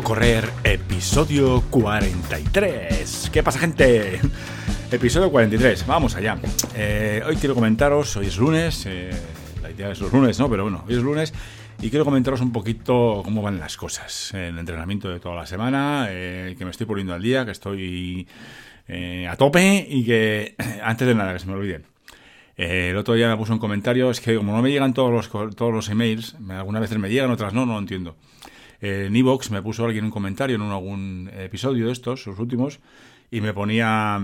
Correr, episodio 43. ¿Qué pasa, gente? Episodio 43, vamos allá. Eh, hoy quiero comentaros, hoy es lunes, eh, la idea es los lunes, ¿no? Pero bueno, hoy es lunes y quiero comentaros un poquito cómo van las cosas. El entrenamiento de toda la semana, eh, que me estoy poniendo al día, que estoy a tope y que, antes de nada, que se me olvide. el otro día me puso un comentario, es que como no me llegan todos los, todos los emails, algunas veces me llegan, otras no, no lo entiendo en Evox me puso alguien un comentario en algún episodio de estos, los últimos, y me ponía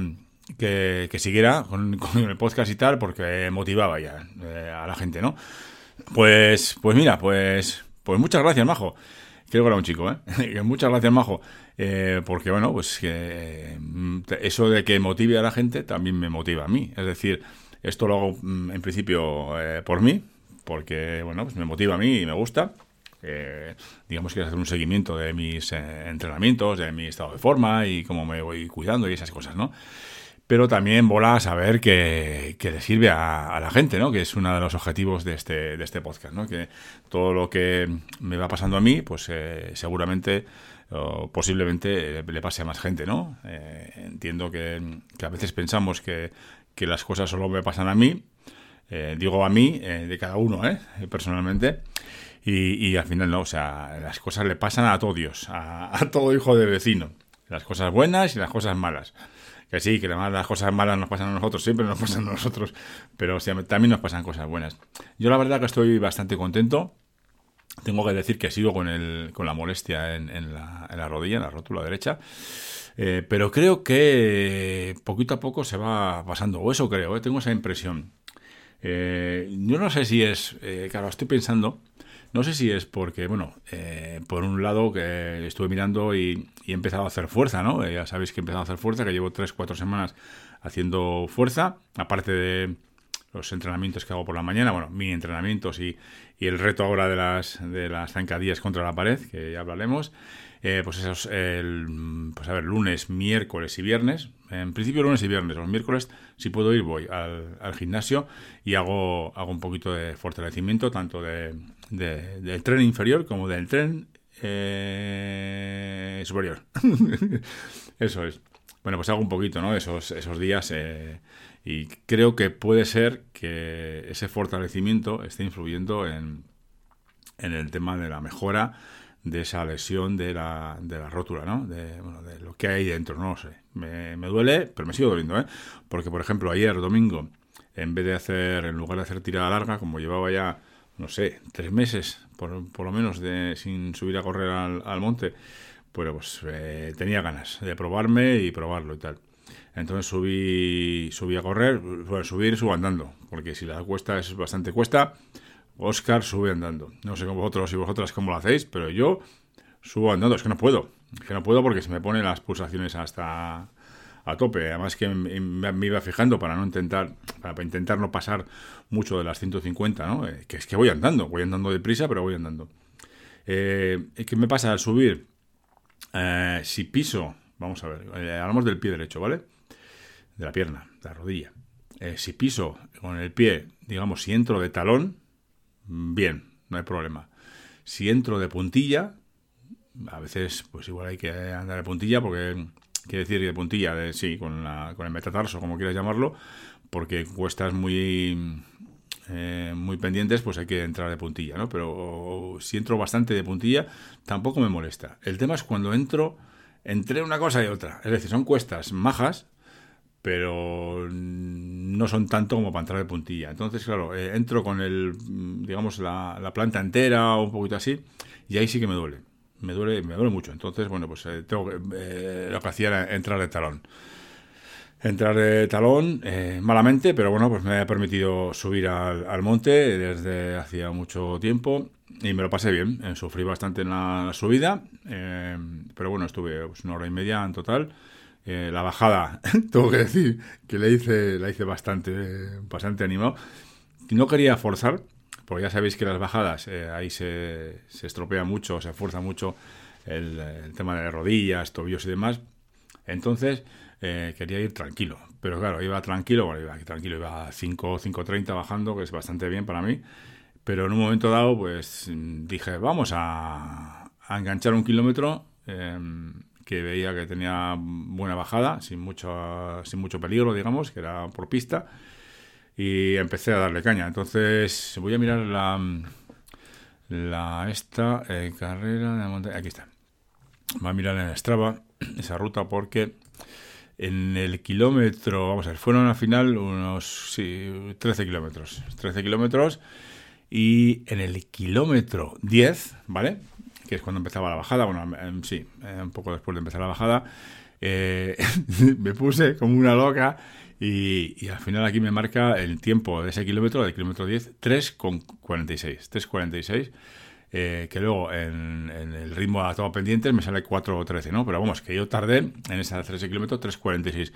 que, siguiera con, el podcast y tal, porque motivaba ya eh, a la gente, ¿no? Pues, pues mira, pues, pues muchas gracias, Majo. Creo que era un chico, ¿eh? muchas gracias, Majo. Eh, porque, bueno, pues que mm, eso de que motive a la gente también me motiva a mí. Es decir, esto lo hago mm, en principio eh, por mí, porque, bueno, pues me motiva a mí y me gusta. Eh, digamos que hacer un seguimiento de mis eh, entrenamientos, de mi estado de forma y cómo me voy cuidando y esas cosas, ¿no? Pero también mola a saber que, le sirve a, la gente, ¿no? Que es uno de los objetivos de este, de este podcast, ¿no? Que todo lo que me va pasando a mí, pues eh, seguramente o posiblemente le pase a más gente, ¿no? entiendo que, a veces pensamos que, que, las cosas solo me pasan a mí, digo a mí, de cada uno, ¿eh? Personalmente. Y, al final no, o sea, las cosas le pasan a todos Dios, a, todo hijo de vecino. Las cosas buenas y las cosas malas. Que sí, que las cosas malas nos pasan a nosotros, siempre nos pasan a nosotros, pero también nos pasan cosas buenas. Yo la verdad que estoy bastante contento. Tengo que decir que sigo con, el, con la molestia en, la, rodilla, en la rótula derecha. Eh, pero creo que poquito a poco se va pasando, o eso creo, eh, tengo esa impresión. Eh, yo no sé si es, claro, estoy pensando no sé si es porque, bueno, eh, por un lado que estuve mirando y, he empezado a hacer fuerza, ¿no? Eh, ya sabéis que he empezado a hacer fuerza, que llevo 3-4 semanas haciendo fuerza, aparte de los entrenamientos que hago por la mañana, bueno, mini entrenamientos y, y el reto ahora de las, de las zancadillas contra la pared, que ya hablaremos. Eh, pues esos, el, pues a ver, lunes, miércoles y viernes. En principio lunes y viernes. Los miércoles, si puedo ir, voy al, gimnasio y hago, hago un poquito de fortalecimiento, tanto de, del tren inferior como del tren eh, superior. Eso es. Bueno, pues hago un poquito, ¿no? Esos, esos días. Eh, y creo que puede ser que ese fortalecimiento esté influyendo en, en el tema de la mejora de esa lesión de la, de la rótula, ¿no? De, bueno, de lo que hay dentro, no lo sé. Me, me, duele, pero me sigo doliendo, ¿eh? Porque, por ejemplo, ayer, domingo, en vez de hacer, en lugar de hacer tirada larga, como llevaba ya, no sé, tres meses, por, por lo menos, de, sin subir a correr al, monte, bueno, pues eh, tenía ganas de probarme y probarlo y tal. Entonces subí, subí a correr, bueno, subir subo andando, porque si la cuesta es bastante cuesta, Oscar sube andando. No sé vosotros y vosotras cómo lo hacéis, pero yo subo andando. Es que no puedo. Es que no puedo porque se me ponen las pulsaciones hasta a tope. Además que me iba fijando para no intentar, para intentar no pasar mucho de las 150, ¿no? Eh, que es que voy andando, voy andando deprisa, pero voy andando. Eh, ¿Qué me pasa al subir? Eh, si piso, vamos a ver, hablamos del pie derecho, ¿vale? De la pierna, de la rodilla. si piso con el pie, digamos, si entro de talón, bien, no hay problema. Si entro de puntilla, a veces pues igual hay que andar de puntilla porque quiere decir de puntilla, de, sí, con, la, con el metatarso, como quieras llamarlo, porque cuestas muy eh, muy pendientes, pues hay que entrar de puntilla, ¿no? Pero si entro bastante de puntilla, tampoco me molesta. El tema es cuando entro entre una cosa y otra. Es decir, son cuestas majas, pero no son tanto como para entrar de puntilla. Entonces, claro, eh, entro con el, digamos, la, planta entera o un poquito así, y ahí sí que me duele. Me duele, me duele mucho. Entonces, bueno, pues eh, tengo eh, lo que hacía era entrar de talón. Entrar de talón malamente, pero bueno, pues me ha permitido subir al, monte desde hacía mucho tiempo y me lo pasé bien. sufrí bastante en la subida, pero bueno, estuve pues, una hora y media en total. Eh, la bajada, tengo que decir que le hice, la hice bastante, bastante animado. No quería forzar, porque ya sabéis que las bajadas eh, ahí se, estropea mucho, se fuerza mucho el, tema de rodillas, tobillos y demás. Entonces eh, quería ir tranquilo, pero claro, iba tranquilo, bueno, iba tranquilo, iba a 5, 5.30 bajando, que es bastante bien para mí. Pero en un momento dado, pues dije, vamos a, a enganchar un kilómetro em, que veía que tenía buena bajada, sin mucho, sin mucho peligro, digamos, que era por pista, y empecé a darle caña. Entonces voy a mirar la, la esta eh, carrera de montaña, aquí está. Voy a mirar en Strava esa ruta porque en el kilómetro, vamos a ver, fueron al final unos sí, 13 kilómetros. 13 kilómetros y en el kilómetro 10, ¿vale? Que es cuando empezaba la bajada, bueno, em, sí, eh, un poco después de empezar la bajada, eh, me puse como una loca y, al final aquí me marca el tiempo de ese kilómetro, del kilómetro 10, 3,46. 3,46. Eh, que luego en, el ritmo a todo pendientes me sale 4.13, ¿no? Pero vamos, que yo tardé en ese 13 kilómetros 3.46.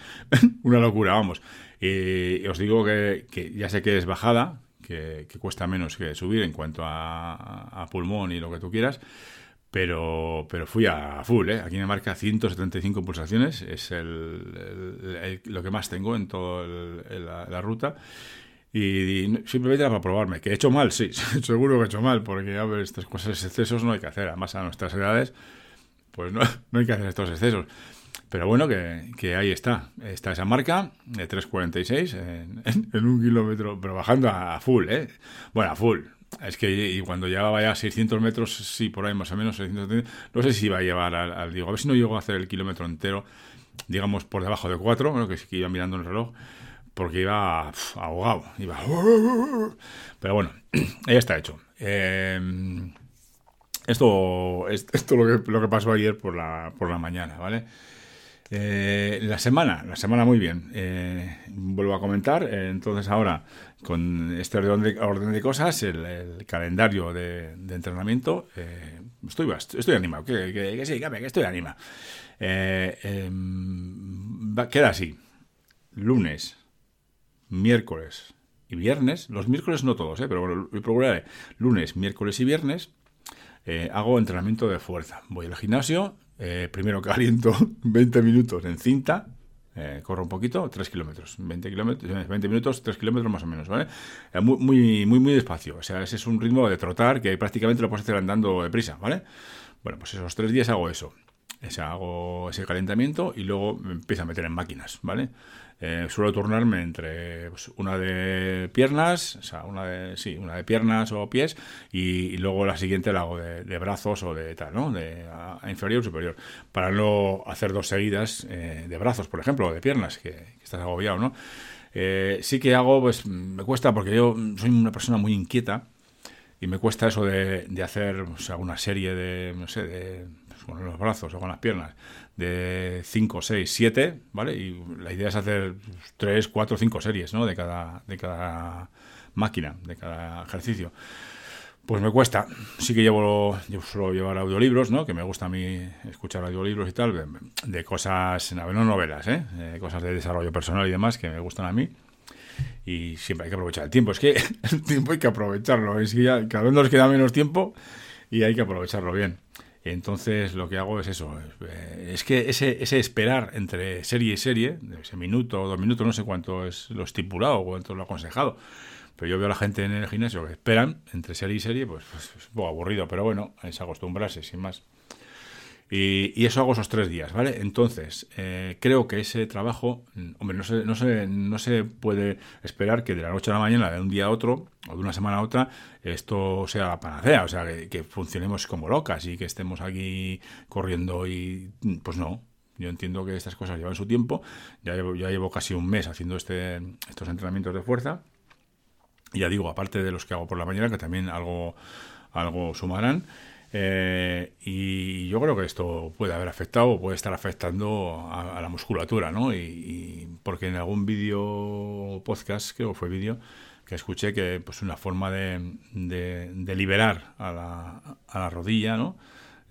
Una locura, vamos. Y, os digo que, ya sé que es bajada, que, cuesta menos que subir en cuanto a, pulmón y lo que tú quieras, pero, pero fui a full, ¿eh? Aquí me marca 175 pulsaciones, es el, lo que más tengo en toda la ruta. Y, simplemente era para probarme. ¿Que he hecho mal? Sí, seguro que he hecho mal, porque a ver, estas cosas, excesos no hay que hacer. Además, a nuestras edades, pues no, no hay que hacer estos excesos. Pero bueno, que, que, ahí está. Está esa marca de 3.46 en, en, un kilómetro, pero bajando a, full, ¿eh? Bueno, a full. Es que y cuando ya 600 metros, sí, por ahí más o menos, 600, no sé si iba a llevar al, al, Digo, a ver si no llego a hacer el kilómetro entero, digamos, por debajo de 4, bueno, que, que iba mirando el reloj porque iba ahogado. Iba... Pero bueno, ya está hecho. Em, esto es esto lo que, lo que pasó ayer por la, por la mañana, ¿vale? Eh, la semana, la semana muy bien. Eh, vuelvo a comentar. entonces ahora, con este orden de, orden de cosas, el, calendario de, entrenamiento, eh, estoy, estoy animado. Que, sí, que estoy animado. Em, queda así. Lunes, miércoles y viernes, los miércoles no todos, ¿eh? pero bueno, procuraré lunes, miércoles y viernes, eh, hago entrenamiento de fuerza. Voy al gimnasio, eh, primero caliento 20 minutos en cinta, eh, corro un poquito, 3 kilómetros, 20 kilómetros, 20 minutos, 3 kilómetros más o menos, ¿vale? Muy, muy, muy, muy despacio, o sea, ese es un ritmo de trotar que prácticamente lo puedes hacer andando deprisa, ¿vale? Bueno, pues esos tres días hago eso. hago ese calentamiento y luego me empiezo a meter en máquinas, ¿vale? Eh, suelo turnarme entre pues, una de piernas, o sea, una de, sí, una de piernas o pies, y, luego la siguiente la hago de, brazos o de tal, ¿no? De inferior o superior. Para no hacer dos seguidas eh, de brazos, por ejemplo, o de piernas, que, estás agobiado, ¿no? Eh, sí que hago, pues me cuesta, porque yo soy una persona muy inquieta, y me cuesta eso de, hacer o una serie de, no sé, de, con los brazos o con las piernas de 5, 6, 7, ¿vale? Y la idea es hacer 3, 4, 5 series, ¿no? De cada, de cada máquina, de cada ejercicio. Pues me cuesta. Sí que llevo, yo suelo llevar audiolibros, ¿no? Que me gusta a mí escuchar audiolibros y tal, de, cosas, no novelas, ¿eh? De cosas de desarrollo personal y demás que me gustan a mí. Y siempre hay que aprovechar el tiempo. Es que el tiempo hay que aprovecharlo. Cada vez nos queda menos tiempo y hay que aprovecharlo bien. Entonces lo que hago es eso. Eh, es que ese, ese esperar entre serie y serie, ese minuto o dos minutos, no sé cuánto es lo estipulado cuánto es lo aconsejado. Pero yo veo a la gente en el gimnasio que esperan entre serie y serie, pues, pues es un poco aburrido, pero bueno, es acostumbrarse, sin más. Y, eso hago esos tres días, ¿vale? Entonces, eh, creo que ese trabajo, mm, hombre, no se, no, se, no se puede esperar que de la noche a la mañana, de un día a otro, o de una semana a otra, esto sea la panacea, o sea, que, funcionemos como locas y que estemos aquí corriendo y, mm, pues no. Yo entiendo que estas cosas llevan su tiempo. Ya llevo, ya llevo casi un mes haciendo este, estos entrenamientos de fuerza. Y ya digo, aparte de los que hago por la mañana, que también algo, algo sumarán. Eh, y yo creo que esto puede haber afectado o puede estar afectando a, la musculatura, ¿no? Y, porque en algún vídeo podcast, creo que fue vídeo, que escuché que pues una forma de, liberar a la, a la, rodilla, ¿no?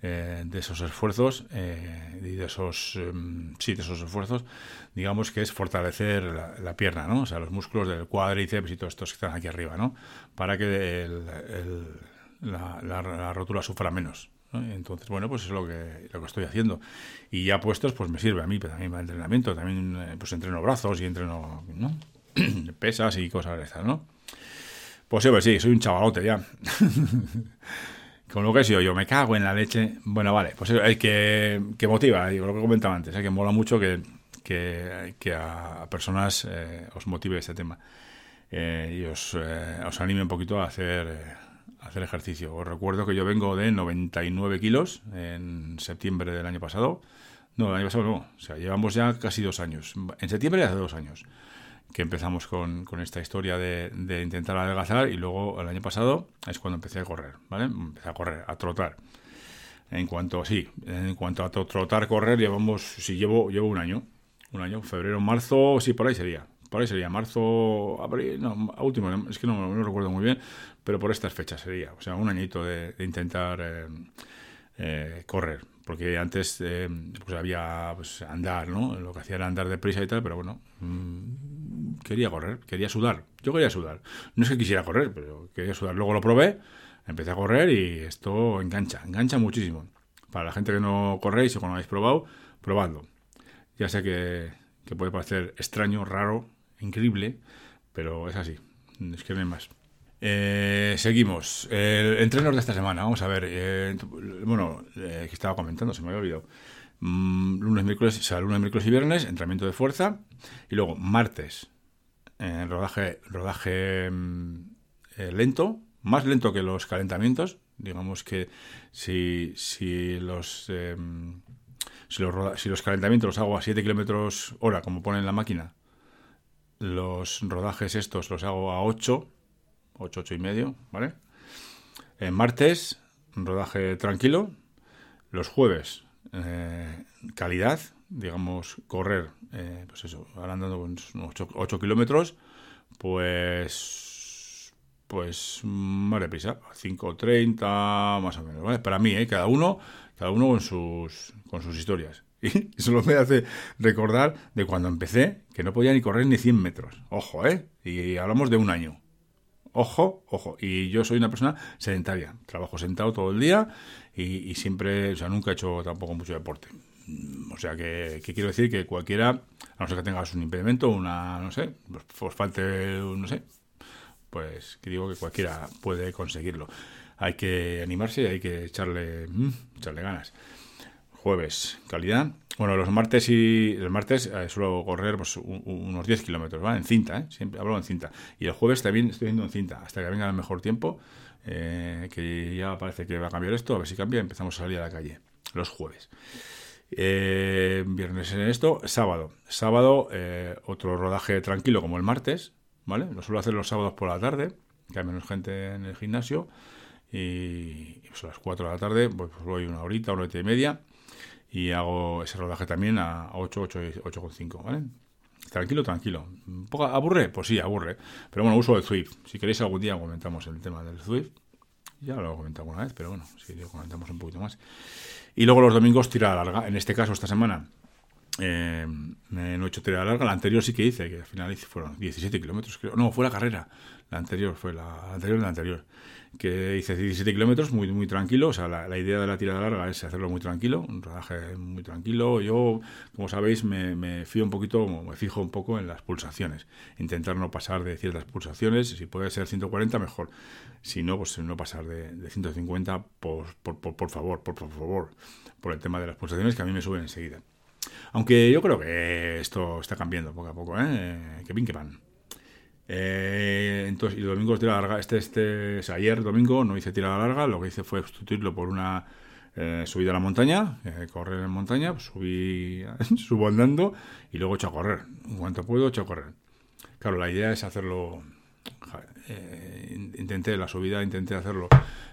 Eh, de esos esfuerzos eh, y de esos em, sí de esos esfuerzos digamos que es fortalecer la, pierna no o sea los músculos del cuádriceps y todos estos que están aquí arriba no para que el la, rotura sufra menos. Entonces, bueno, pues es lo que, lo que estoy haciendo. Y ya puestos, pues me sirve a mí, pero también para entrenamiento, también eh, pues entreno brazos y entreno ¿no? pesas y cosas de esas, ¿no? Pues sí, pues sí, soy un chavalote ya. Con lo que he sido yo, me cago en la leche. Bueno, vale, pues hay que, que motiva, digo, lo que comentaba antes, hay que mola mucho que, que, a personas eh, os motive este tema eh, y os, eh, os, anime un poquito a hacer, hacer ejercicio. Os recuerdo que yo vengo de 99 kilos en septiembre del año pasado. No, el año pasado no, o sea, llevamos ya casi dos años. En septiembre hace dos años que empezamos con, con esta historia de, de, intentar adelgazar y luego el año pasado es cuando empecé a correr, ¿vale? Empecé a correr, a trotar. En cuanto, sí, en cuanto a trotar, correr, llevamos, sí, llevo, llevo un año, un año, febrero, marzo, sí, por ahí sería. Por ahí sería, marzo, abril, no, último, es que no, no recuerdo muy bien, pero por estas fechas sería. O sea, un añito de, intentar eh, eh, correr. Porque antes eh, pues había pues, andar, ¿no? Lo que hacía era andar deprisa y tal, pero bueno, mm, quería correr, quería sudar. Yo quería sudar. No es que quisiera correr, pero quería sudar. Luego lo probé, empecé a correr y esto engancha, engancha muchísimo. Para la gente que no corréis o que no habéis probado, probadlo. Ya sé que, puede parecer extraño, raro, increíble, pero es así. Es que no hay más. Eh, seguimos. Eh, entrenos de esta semana. Vamos a ver. Eh, bueno, que estaba comentando, se me había olvidado. Mm, lunes, miércoles, o sea, lunes, miércoles y viernes, entrenamiento de fuerza. Y luego, martes, rodaje, rodaje mm, lento, más lento que los calentamientos. Digamos que si, si los si los, calentamientos los hago a 7 kilómetros hora, como pone en la máquina, los rodajes estos los hago a 8, 8, 8 y medio, ¿vale? En martes, rodaje tranquilo. Los jueves, eh, calidad, digamos, correr, eh, pues eso, andando con 8, 8 kilómetros, pues, pues, más deprisa, 5.30, más o menos, ¿vale? Para mí, ¿eh? Cada uno cada uno con sus, con sus historias. Y eso me hace recordar de cuando empecé, que no podía ni correr ni 100 metros. Ojo, ¿eh? Y hablamos de un año. Ojo, ojo. Y yo soy una persona sedentaria. Trabajo sentado todo el día y, siempre, o sea, nunca he hecho tampoco mucho deporte. O sea, que, quiero decir que cualquiera, a no ser que tengas un impedimento, una, no sé, os falte, no sé, pues que digo que cualquiera puede conseguirlo hay que animarse y hay que echarle, mm, echarle ganas. Jueves, calidad. Bueno, los martes y el martes eh, suelo correr pues, unos 10 kilómetros, ¿vale? En cinta, ¿eh? Siempre hablo en cinta. Y el jueves también estoy yendo en cinta, hasta que venga el mejor tiempo, eh, que ya parece que va a cambiar esto, a ver si cambia, empezamos a salir a la calle. Los jueves. viernes en esto, sábado. Sábado, otro rodaje tranquilo como el martes, ¿vale? Lo suelo hacer los sábados por la tarde, que hay menos gente en el gimnasio y pues a las 4 de la tarde pues, voy una horita, una horita y media y hago ese rodaje también a 8, 8, 8,5, ¿vale? Tranquilo, tranquilo. ¿Un poco aburre? Pues sí, aburre. Pero bueno, uso el Swift. Si queréis algún día comentamos el tema del Swift. Ya lo he comentado una vez, pero bueno, si lo comentamos un poquito más. Y luego los domingos tirada larga. En este caso, esta semana, eh, no he hecho tirada larga. La anterior sí que hice, que al final fueron 17 kilómetros, creo. No, fue la carrera. La anterior, fue la, anterior de la anterior. Que hice 17 kilómetros, muy, muy tranquilo. O sea, la, idea de la tirada larga es hacerlo muy tranquilo, un rodaje muy tranquilo. Yo, como sabéis, me, me fío un poquito, me fijo un poco en las pulsaciones. Intentar no pasar de ciertas pulsaciones. Si puede ser 140, mejor. Si no, pues no pasar de, de 150, por, por, por, por favor, por, por favor. Por el tema de las pulsaciones que a mí me suben enseguida. Aunque yo creo que esto está cambiando poco a poco, ¿eh? Que pin que pan. Eh, entonces, y domingos de larga, este, este, ayer domingo no hice tirada larga, lo que hice fue sustituirlo por una eh, subida a la montaña, eh, correr en montaña, pues subí, subo andando y luego echo a correr. En cuanto puedo, echo a correr. Claro, la idea es hacerlo, intenté la subida, intenté hacerlo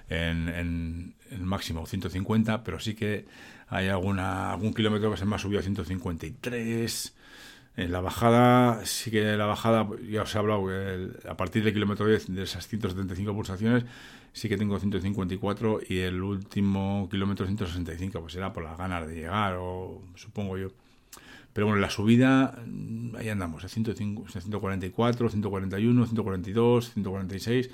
en, en, máximo 150, pero sí que hay alguna, algún kilómetro que se me ha subido a 153. En la bajada, sí que la bajada, ya os he hablado, a partir del kilómetro 10 de esas 175 pulsaciones, sí que tengo 154 y el último kilómetro 165, pues era por las ganas de llegar, o supongo yo. Pero bueno, la subida, ahí andamos, a 144, 141, 142, 146,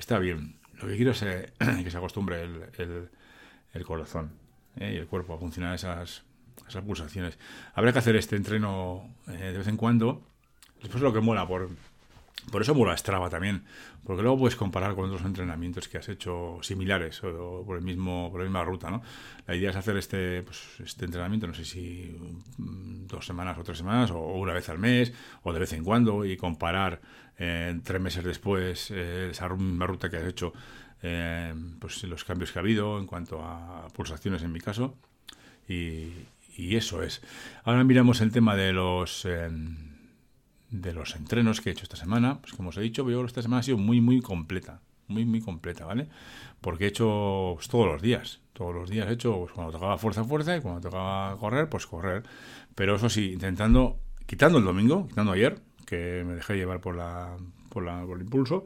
está bien. Lo que quiero es eh, que se acostumbre el, corazón. ¿eh? y el cuerpo a funcionar esas, esas pulsaciones. Habrá que hacer este entreno eh, de vez en cuando. Después lo que mola por, Por eso mola Strava también, porque luego puedes comparar con otros entrenamientos que has hecho similares o, por el mismo por la misma ruta, ¿no? La idea es hacer este pues, este entrenamiento, no sé si mm, dos semanas o tres semanas o una vez al mes o de vez en cuando y comparar eh, tres meses después eh, esa misma ruta que has hecho, eh, pues los cambios que ha habido en cuanto a pulsaciones en mi caso y, y eso es. Ahora miramos el tema de los de los entrenos que he hecho esta semana, pues como os he dicho, veo esta semana ha sido muy, muy completa, muy, muy completa, ¿vale? Porque he hecho pues, todos los días, todos los días he hecho, pues, cuando tocaba fuerza, fuerza, y cuando tocaba correr, pues correr. Pero eso sí, intentando, quitando el domingo, quitando ayer, que me dejé llevar por, la, por, la, por el impulso,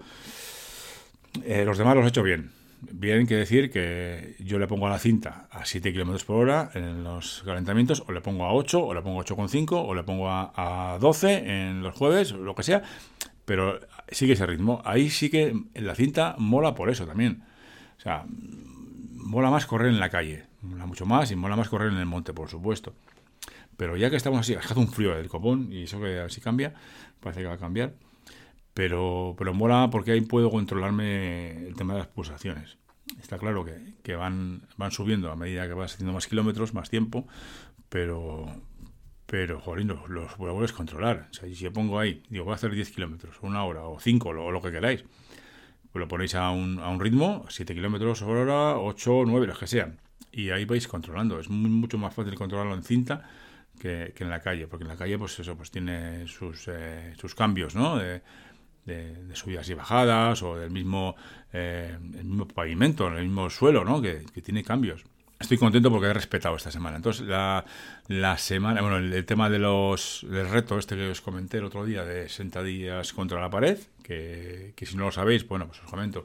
eh, los demás los he hecho bien bien que decir que yo le pongo a la cinta a 7 km por hora en los calentamientos, o le pongo a 8, o le pongo a 8,5, o le pongo a, 12 en los jueves, lo que sea, pero sigue ese ritmo. Ahí sí que la cinta mola por eso también. O sea, mola más correr en la calle, mola mucho más y mola más correr en el monte, por supuesto. Pero ya que estamos así, hace un frío del copón y eso que así cambia, parece que va a cambiar pero, pero mola porque ahí puedo controlarme el tema de las pulsaciones. Está claro que, que van, van subiendo a medida que vas haciendo más kilómetros, más tiempo, pero, pero joder, los, los puedes controlar. O si yo pongo ahí, digo, voy a hacer 10 kilómetros, una hora, o 5, o lo que queráis, pues lo ponéis a un, a un ritmo, 7 kilómetros por hora, 8, 9, los que sean. Y ahí vais controlando. Es mucho más fácil controlarlo en cinta que, que, en la calle, porque en la calle, pues eso, pues tiene sus, eh, sus cambios, ¿no? De, de, subidas y bajadas o del mismo, eh, el mismo pavimento, el mismo suelo, ¿no? Que, tiene cambios. Estoy contento porque he respetado esta semana. Entonces, la, la semana, bueno, el, tema de los, del reto este que os comenté el otro día de sentadillas contra la pared, que, que si no lo sabéis, bueno, pues os comento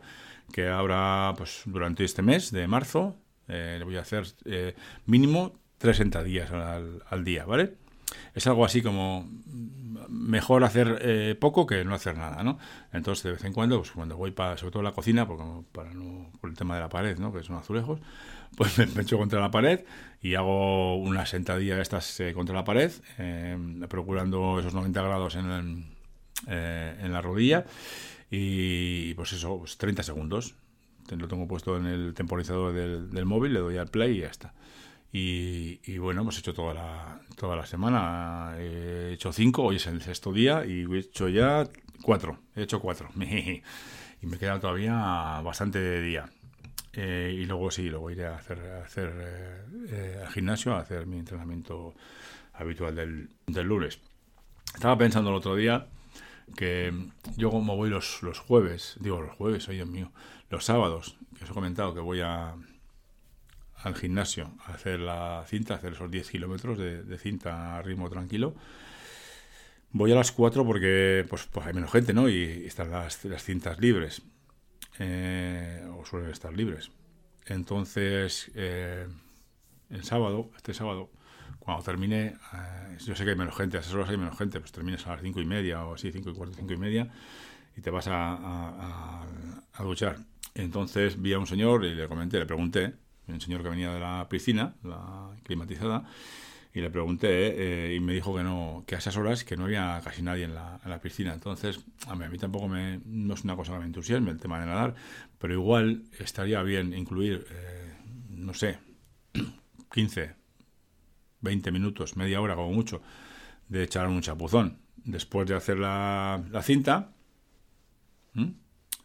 que ahora, pues durante este mes de marzo, eh, le voy a hacer eh, mínimo tres sentadillas al, al día, ¿vale? es algo así como mejor hacer eh, poco que no hacer nada, ¿no? Entonces, de vez en cuando, pues cuando voy para, sobre todo la cocina, porque para no, por el tema de la pared, ¿no? Que son azulejos, pues me echo contra la pared y hago una sentadilla estas eh, contra la pared, eh, procurando esos 90 grados en, en la rodilla y pues eso, pues 30 segundos. Lo tengo puesto en el temporizador del, del móvil, le doy al play y ya está. Y, bueno, hemos hecho toda la, toda la semana. He hecho cinco, hoy es el sexto día y he hecho ya cuatro. He hecho cuatro. y me queda todavía bastante de día. Eh, y luego sí, luego iré a hacer, a hacer eh, eh, al gimnasio, a hacer mi entrenamiento habitual del, del, lunes. Estaba pensando el otro día que yo como voy los, los jueves, digo los jueves, oye mío, los sábados, que os he comentado que voy a, al gimnasio a hacer la cinta, hacer esos 10 kilómetros de, cinta a ritmo tranquilo. Voy a las 4 porque pues, pues hay menos gente, ¿no? Y, están las, las, cintas libres. Eh, o suelen estar libres. Entonces, eh, el sábado, este sábado, cuando termine, eh, yo sé que hay menos gente, a esas horas hay menos gente, pues terminas a las 5 y media o así, 5 y cuarto, 5 y media, y te vas a, a, a duchar. Entonces vi a un señor y le comenté, le pregunté un señor que venía de la piscina, la climatizada, y le pregunté eh, y me dijo que no que a esas horas que no había casi nadie en la, piscina. Entonces a mí, a mí, tampoco me, no es una cosa que me entusiasme el tema de nadar pero igual estaría bien incluir eh, no sé 15 20 minutos media hora como mucho de echar un chapuzón. Después de hacer la, la cinta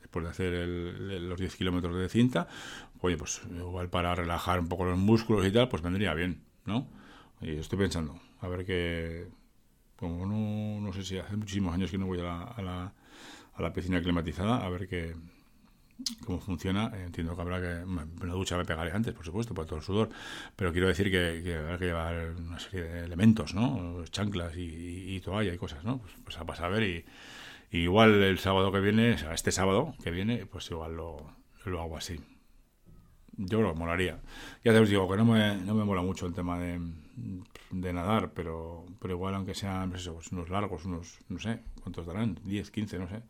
después de hacer los 10 kilómetros de cinta oye, pues igual para relajar un poco los músculos y tal, pues vendría bien, ¿no? Y estoy pensando, a ver qué... Como no, no sé si hace muchísimos años que no voy a la, a la, piscina climatizada, a ver qué, cómo funciona. Entiendo que habrá que. En la ducha me pegaré antes, por supuesto, por todo el sudor. Pero quiero decir que, que habrá que llevar una serie de elementos, ¿no? Chanclas y, y, toalla y cosas, ¿no? Pues, pues a a ver. Y, igual el sábado que viene, o sea, este sábado que viene, pues igual lo, lo hago así yo creo que molaría. Ya te os digo que no me, no me mola mucho el tema de, de nadar, pero, pero igual aunque sean pues pues unos largos, unos, no sé, ¿cuántos darán? 10, 15, no sé.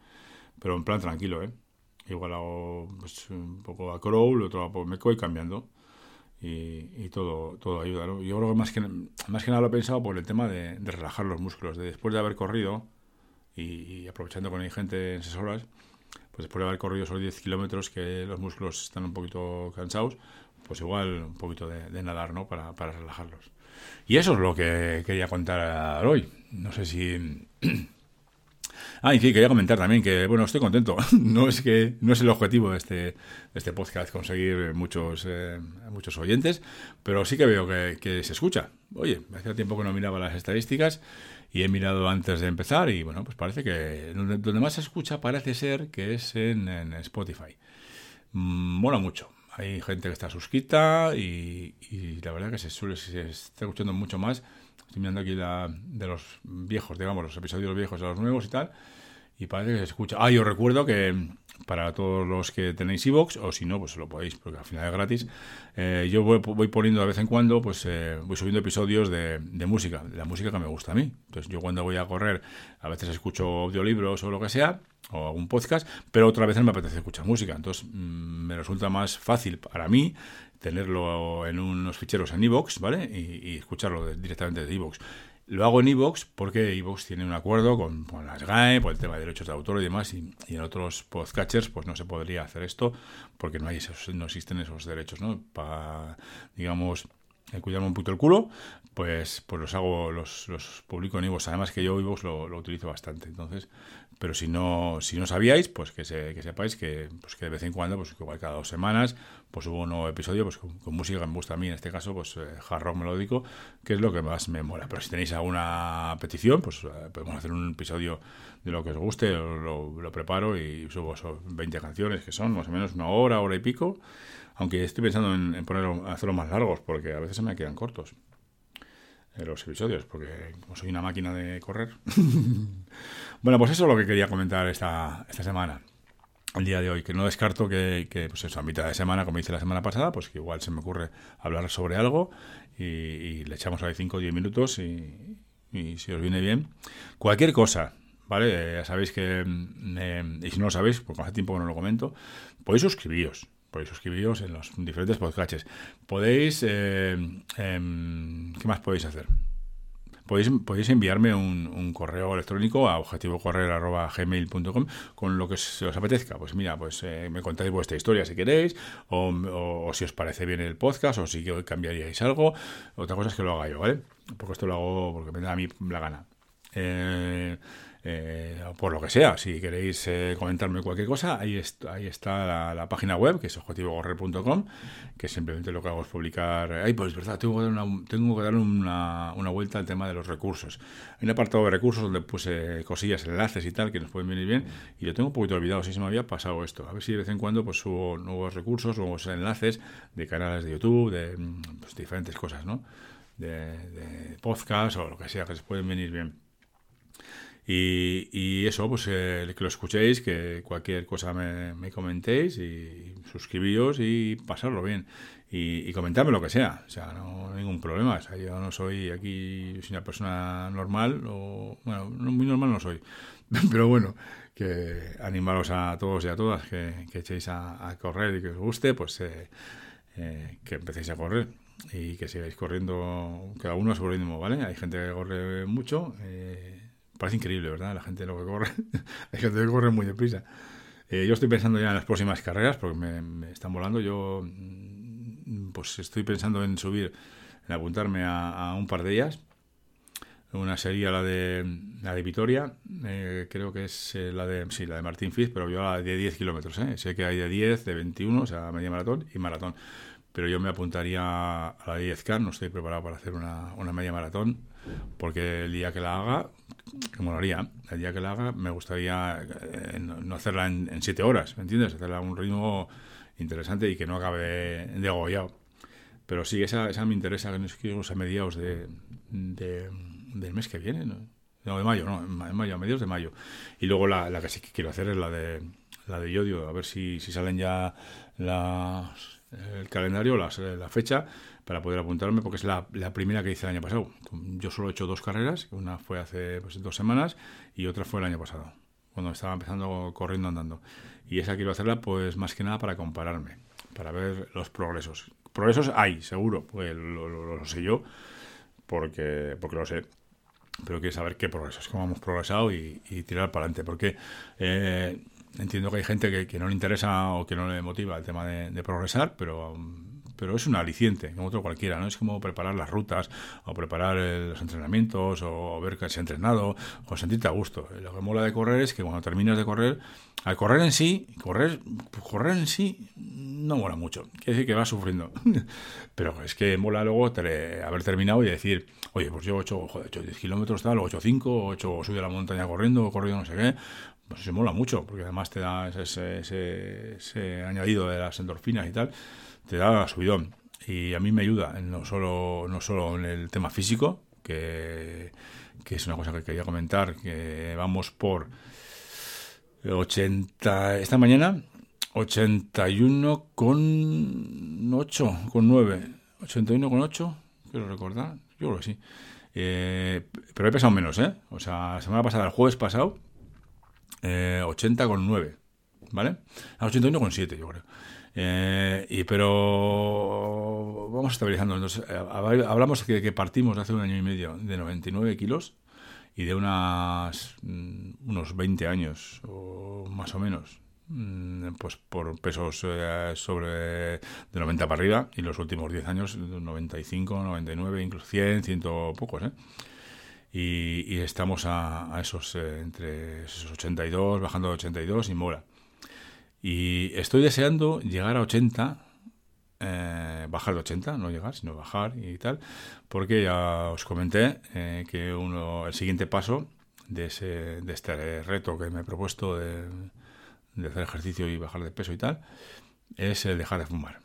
Pero en plan tranquilo, ¿eh? Igual hago pues, un poco a crawl, otro a me voy cambiando. Y, y, todo, todo ayuda, ¿no? Yo creo que más que, más que nada lo he pensado por el tema de, de relajar los músculos. De después de haber corrido y, aprovechando con hay gente en esas horas, pues después de haber corrido esos 10 kilómetros que los músculos están un poquito cansados, pues igual un poquito de, nadar, ¿no? Para, para, relajarlos. Y eso es lo que quería contar hoy. No sé si... Ah, y sí, quería comentar también que, bueno, estoy contento. No es que no es el objetivo de este, de este podcast conseguir muchos, eh, muchos oyentes, pero sí que veo que, se escucha. Oye, hacía tiempo que no miraba las estadísticas y he mirado antes de empezar y, bueno, pues parece que donde, más se escucha parece ser que es en, Spotify. Mm, mola mucho hay gente que está suscrita y, la verdad que se suele se está escuchando mucho más. Estoy mirando aquí la, de los viejos, digamos, los episodios viejos a los nuevos y tal. Y parece que se escucha. Ah, yo recuerdo que para todos los que tenéis iVoox, o si no, pues lo podéis, porque al final es gratis. Eh, yo voy, poniendo de vez en cuando, pues eh, voy subiendo episodios de, de, música, la música que me gusta a mí. Entonces, yo cuando voy a correr, a veces escucho audiolibros o lo que sea, o algún podcast, pero otras veces me apetece escuchar música. Entonces, mm, me resulta más fácil para mí tenerlo en unos ficheros en iVoox, ¿vale? Y, escucharlo directamente de iVoox. Lo hago en Evox porque Evox tiene un acuerdo con, las GAE por el tema de derechos de autor y demás, y, en otros podcatchers pues no se podría hacer esto porque no hay esos, no existen esos derechos, ¿no? Para, digamos, cuidarme un poquito el culo, pues, pues los hago, los, los publico en Evox. Además que yo Evox lo, lo utilizo bastante, entonces pero si no, si no sabíais, pues que, se, que sepáis que, pues que de vez en cuando, pues igual cada dos semanas, pues hubo un nuevo episodio pues con, música que me gusta a mí, en este caso, pues eh, hard rock melódico, que es lo que más me mola. Pero si tenéis alguna petición, pues eh, podemos hacer un episodio de lo que os guste, lo, preparo y subo 20 canciones, que son más o menos una hora, hora y pico, aunque estoy pensando en, en ponerlo, hacerlo más largos, porque a veces se me quedan cortos los episodios, porque como soy una máquina de correr. bueno, pues eso es lo que quería comentar esta, esta semana, el día de hoy, que no descarto que, que pues eso, a mitad de semana, como hice la semana pasada, pues que igual se me ocurre hablar sobre algo y, le echamos ahí 5 o 10 minutos y, si os viene bien, cualquier cosa, ¿vale? ya sabéis que, mm, eh, y si no lo sabéis, porque hace tiempo que no lo comento, podéis suscribiros podéis suscribiros en los diferentes podcasts. Podéis, eh, em, ¿qué más podéis hacer? Podéis, podéis enviarme un, correo electrónico a objetivocorrer.gmail.com con lo que se os apetezca. Pues mira, pues eh, me contáis vuestra historia si queréis, o, si os parece bien el podcast, o si cambiaríais algo. Otra cosa es que lo haga yo, ¿vale? Porque esto lo hago porque me da a mí la gana. Eh, eh, por lo que sea, si queréis eh, comentarme cualquier cosa, ahí, ahí está la, página web, que es objetivogorrer.com, que simplemente lo que hago es publicar... Ay, pues verdad, tengo que dar, una, tengo que dar una, una, vuelta al tema de los recursos. Hay un apartado de recursos donde puse cosillas, enlaces y tal, que nos pueden venir bien, y lo tengo un poquito olvidado, si se me había pasado esto. A ver si de vez en cuando pues subo nuevos recursos, nuevos enlaces de canales de YouTube, de pues, diferentes cosas, ¿no? De, de podcast o lo que sea, que les pueden venir bien. Y, eso, pues eh, que lo escuchéis, que cualquier cosa me, comentéis y suscribíos y pasarlo bien. Y, y comentarme lo que sea, o sea, no hay ningún problema. O sea, yo no soy aquí, una persona normal, o bueno, muy normal no soy, pero bueno, que animaros a todos y a todas que, echéis a, correr y que os guste, pues eh, eh, que empecéis a correr y que sigáis corriendo cada uno a su ritmo, ¿vale? Hay gente que corre mucho. Eh, Parece increíble, ¿verdad? La gente lo que corre. Hay gente que corre muy deprisa. Eh, yo estoy pensando ya en las próximas carreras porque me, están volando. Yo mm, pues estoy pensando en subir, en apuntarme a, un par de ellas. Una sería la de la de Vitoria, eh, creo que es eh, la de sí, la de Martín Fitz, pero yo la de 10 kilómetros. Sé que hay de 10, de 21, o sea, media maratón y maratón. Pero yo me apuntaría a la de 10K, no estoy preparado para hacer una, una media maratón, porque el día que la haga, que molaría. El día que la haga me gustaría eh, no hacerla en, siete horas, ¿me entiendes? Hacerla a un ritmo interesante y que no acabe degollado. Pero sí, esa, esa me interesa, que es a mediados de, del mes que viene, ¿no? de mayo, no, mayo, a mediados de mayo. Y luego la, la que sí que quiero hacer es la de la de Yodio, a ver si, si salen ya las, el calendario, la fecha, para poder apuntarme, porque es la, primera que hice el año pasado. Yo solo he hecho dos carreras, una fue hace pues, dos semanas y otra fue el año pasado, cuando estaba empezando corriendo andando. Y esa quiero hacerla pues más que nada para compararme, para ver los progresos. Progresos hay, seguro, pues lo, sé yo, porque, porque lo sé. pero quiero saber qué progreso, es cómo hemos progresado y, tirar para adelante, porque eh, entiendo que hay gente que, no le interesa o que no le motiva el tema de, progresar, pero pero es un aliciente, como otro cualquiera, ¿no? Es como preparar las rutas, o preparar los entrenamientos, o, ver que has entrenado, o sentirte a gusto. Lo que mola de correr es que cuando terminas de correr, al correr en sí, correr, correr en sí no mola mucho. Quiere decir que vas sufriendo. pero es que mola luego haber terminado y decir, oye, pues yo he hecho, joder, 10 kilómetros tal, o 8 5, o he hecho, subido a la montaña corriendo, o corrido no sé qué, pues se mola mucho, porque además te da ese, ese, añadido de las endorfinas y tal, te da subidón. Y a mí me ayuda, no solo, no solo en el tema físico, que, que es una cosa que quería comentar, que vamos por 80, esta mañana 81 con 8, con 9. 81 con 8, quiero recordar, yo creo que sí. Eh, pero he pesado menos, ¿eh? O sea, semana pasada, el jueves pasado, eh, 80 con 9, ¿vale? A 81 con 7, yo creo. Eh, y pero vamos estabilizando. Entonces, eh, hablamos de que partimos hace un año y medio de 99 kilos y de unas mm, unos 20 años o más o menos Mm, pues por pesos eh, sobre de 90 para arriba y los últimos 10 años 95, 99, incluso 100, 100 pocos, ¿eh? Y, estamos a, esos eh, entre esos 82, bajando a 82 y mola. Y estoy deseando llegar a 80, bajar de 80, no llegar, sino bajar y tal, porque ya os comenté que uno, el siguiente paso de, ese, de este reto que me he propuesto de de hacer ejercicio y bajar de peso y tal, es el dejar de fumar.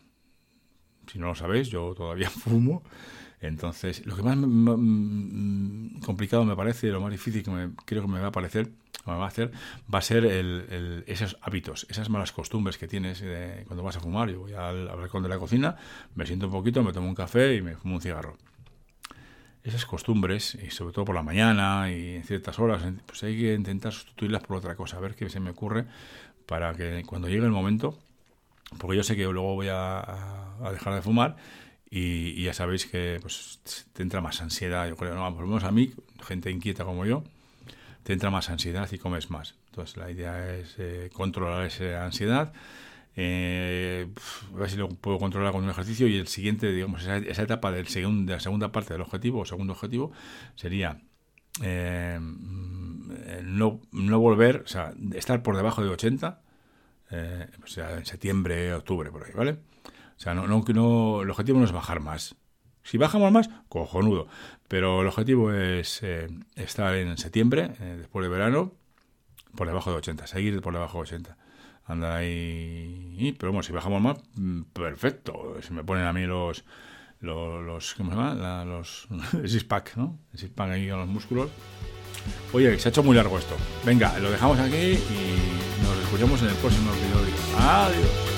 Si no lo sabéis, yo todavía fumo. Entonces, lo que más complicado me parece, lo más difícil que me, creo que me va a parecer, me va a hacer, va a ser el, esos hábitos, esas malas costumbres que tienes cuando vas a fumar. Yo voy al, al balcón de la cocina, me siento un poquito, me tomo un café y me fumo un cigarro esas costumbres, y sobre todo por la mañana y en ciertas horas, pues hay que intentar sustituirlas por otra cosa, a ver qué se me ocurre para que cuando llegue el momento, porque yo sé que luego voy a, dejar de fumar y, ya sabéis que pues, te entra más ansiedad, yo creo, ¿no? por lo menos a mí, gente inquieta como yo, te entra más ansiedad y comes más. Entonces la idea es eh, controlar esa ansiedad, eh, a ver si lo puedo controlar con un ejercicio y el siguiente, digamos, esa, etapa del de la segunda parte del objetivo o segundo objetivo sería eh, no, no volver, o sea, estar por debajo de 80, eh, o sea, en septiembre, octubre, por ahí, ¿vale? O sea, no, no, no, el objetivo no es bajar más. Si bajamos más, cojonudo. Pero el objetivo es eh, estar en septiembre, eh, después de verano, por debajo de 80, seguir por debajo de 80. Anda ahí. Pero bueno, si bajamos más, mm, perfecto. Si me ponen a mí los. Los, los ¿cómo se llama? los el six pack, ¿no? El six pack ahí con los músculos. Oye, se ha hecho muy largo esto. Venga, lo dejamos aquí y nos escuchamos en el próximo video. Adiós.